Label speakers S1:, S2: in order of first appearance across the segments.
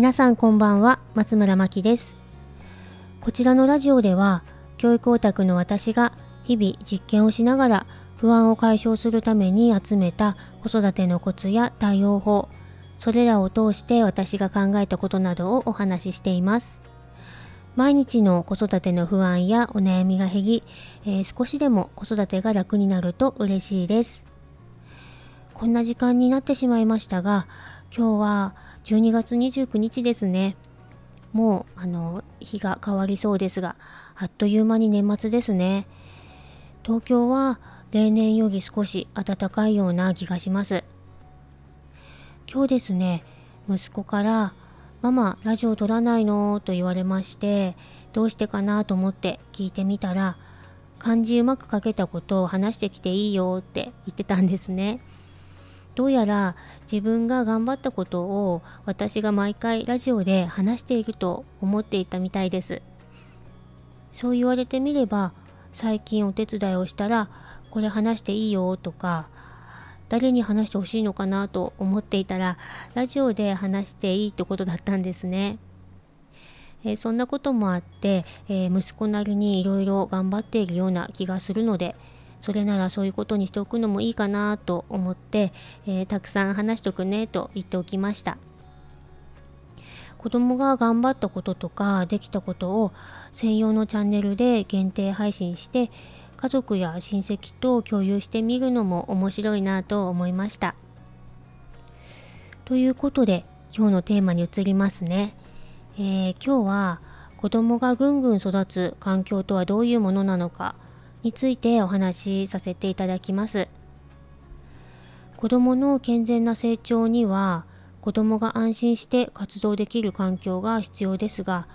S1: 皆さんこんばんは松村真希です。こちらのラジオでは教育オタクの私が日々実験をしながら不安を解消するために集めた子育てのコツや対応法それらを通して私が考えたことなどをお話ししています。毎日の子育ての不安やお悩みが減り、えー、少しでも子育てが楽になると嬉しいです。こんな時間になってしまいましたが今日は12月29日ですね。もうあの日が変わりそうですがあっという間に年末ですね。東京は例年より少し暖かいような気がします。今日ですね息子からママラジオ撮らないの？と言われましてどうしてかなと思って聞いてみたら漢字うまく書けたことを話してきていいよって言ってたんですね。どうやら自分が頑張ったことを私が毎回ラジオで話していると思っていたみたいですそう言われてみれば最近お手伝いをしたらこれ話していいよとか誰に話してほしいのかなと思っていたらラジオで話していいってことだったんですね。えー、そんなこともあって、えー、息子なりにいろいろ頑張っているような気がするのでそれならそういうことにしておくのもいいかなと思って、えー、たくさん話しとくねと言っておきました子供が頑張ったこととかできたことを専用のチャンネルで限定配信して家族や親戚と共有してみるのも面白いなと思いました。ということで今日のテーマに移りますね。えー、今日は子供がぐんぐん育つ環境とはどういうものなのかについてお話しさせていただきます。子供の健全な成長には子供が安心して活動できる環境が必要ですが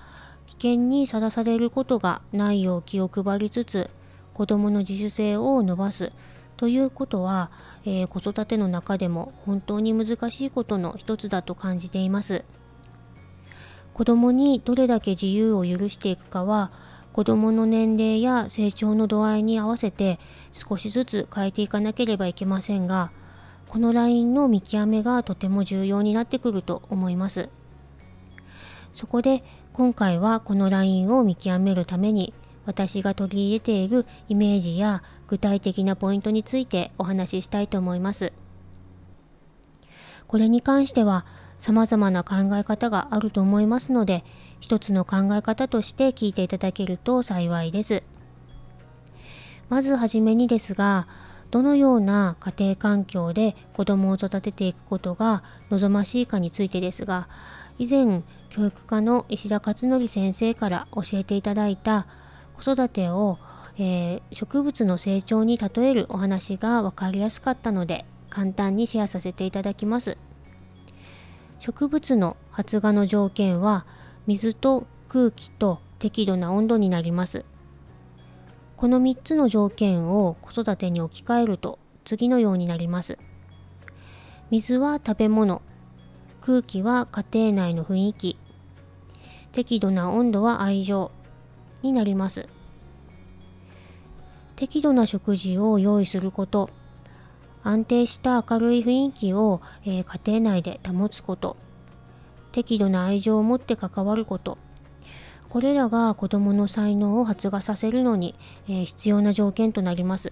S1: 危険にさらされることがないよう気を配りつつ子どもの自主性を伸ばすということは、えー、子育ての中でも本当に難しいことの一つだと感じています。子どもにどれだけ自由を許していくかは子どもの年齢や成長の度合いに合わせて少しずつ変えていかなければいけませんがこのラインの見極めがとても重要になってくると思います。そこで今回はこのラインを見極めるために私が取り入れているイメージや具体的なポイントについてお話ししたいと思います。これに関しては様々な考え方があると思いますので、一つの考え方として聞いていただけると幸いです。まずはじめにですが、どのような家庭環境で子供を育てていくことが望ましいかについてですが、以前教育科の石田勝則先生から教えていただいた子育てを、えー、植物の成長に例えるお話が分かりやすかったので簡単にシェアさせていただきます。植物の発芽の条件は水と空気と適度な温度になります。この3つの条件を子育てに置き換えると次のようになります。水は食べ物、空気は家庭内の雰囲気、適度な温度は愛情、になります。適度な食事を用意すること、安定した明るい雰囲気を、えー、家庭内で保つこと、適度な愛情を持って関わること、これらが子どもの才能を発芽させるのに、えー、必要な条件となります。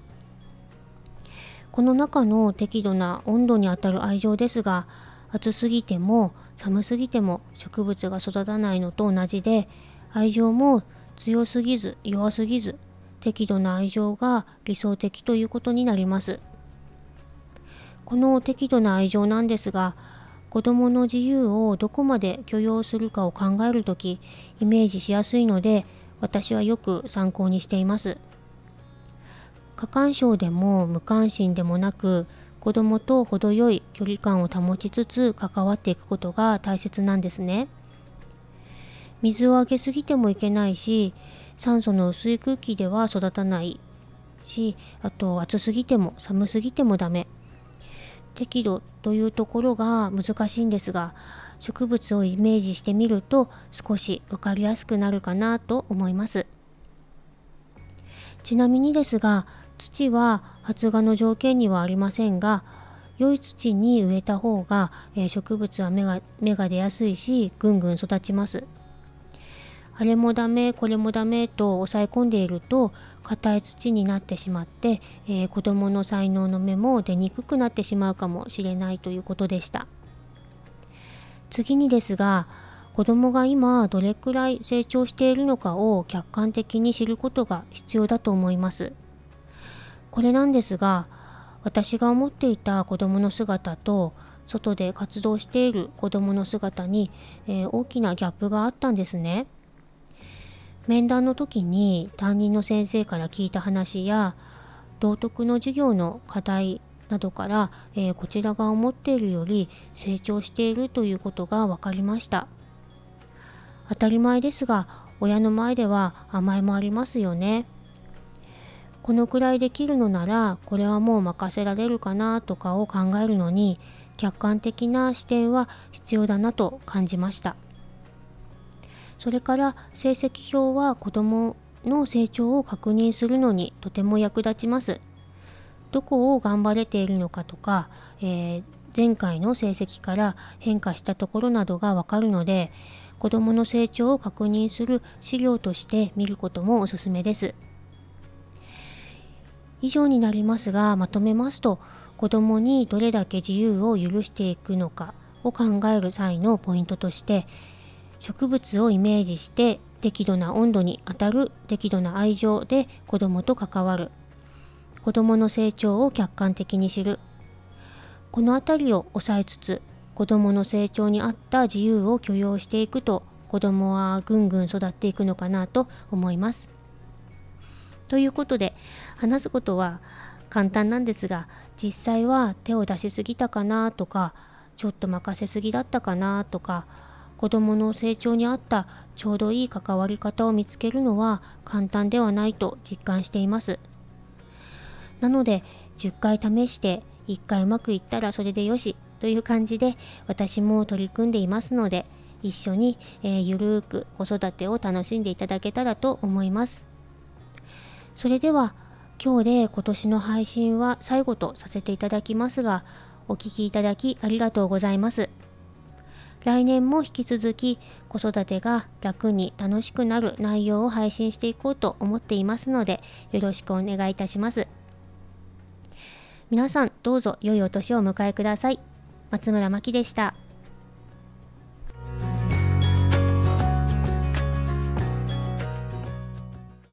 S1: この中の適度な温度にあたる愛情ですが、暑すぎても寒すぎても植物が育たないのと同じで、愛情も強すぎず弱すぎず適度な愛情が理想的ということになります。この適度な愛情なんですが子どもの自由をどこまで許容するかを考えるときイメージしやすいので私はよく参考にしています。過干渉でも無関心でもなく子どもと程よい距離感を保ちつつ関わっていくことが大切なんですね。水をあげすぎてもいけないし酸素の薄い空気では育たないしあと暑すぎても寒すぎてもダメ適度というところが難しいんですが植物をイメージしてみると少し分かりやすくなるかなと思います。ちなみにですが土は発芽の条件にはありませんが良い土に植えた方が、えー、植物は芽が芽が出やすいしぐんぐん育ちます。あれもダメこれもダメと抑え込んでいると硬い土になってしまって、えー、子どもの才能の芽も出にくくなってしまうかもしれないということでした次にですが子どもが今どれくらい成長しているのかを客観的に知ることが必要だと思いますこれなんですが私が思っていた子どもの姿と外で活動している子どもの姿に、えー、大きなギャップがあったんですね。面談の時に担任の先生から聞いた話や道徳の授業の課題などから、えー、こちらが思っているより成長しているということが分かりました。当たり前ですが親の前では甘えもありますよね。このくらいできるのならこれはもう任せられるかなとかを考えるのに客観的な視点は必要だなと感じました。それから成績表は子どもの成長を確認するのにとても役立ちます。どこを頑張れているのかとか、えー、前回の成績から変化したところなどがわかるので子どもの成長を確認する資料として見ることもおすすめです。以上になりますがまとめますと子どもにどれだけ自由を許していくのかを考える際のポイントとして植物をイメージして適度な温度に当たる適度な愛情で子供と関わる子供の成長を客観的に知るこの辺りを抑えつつ子供の成長に合った自由を許容していくと子供はぐんぐん育っていくのかなと思います。ということで話すことは簡単なんですが実際は手を出しすぎたかなとかちょっと任せすぎだったかなとか子どもの成長に合ったちょうどいい関わり方を見つけるのは簡単ではないと実感しています。なので10回試して1回うまくいったらそれでよしという感じで私も取り組んでいますので一緒に、え、ゆるーく子育てを楽しんでいただけたらと思います。それでは今日で今年の配信は最後とさせていただきますがお聴きいただきありがとうございます。来年も引き続き子育てが楽に楽しくなる内容を配信していこうと思っていますのでよろしくお願いいたします。皆さんどうぞ良いお年をお迎えください。松村真希でした。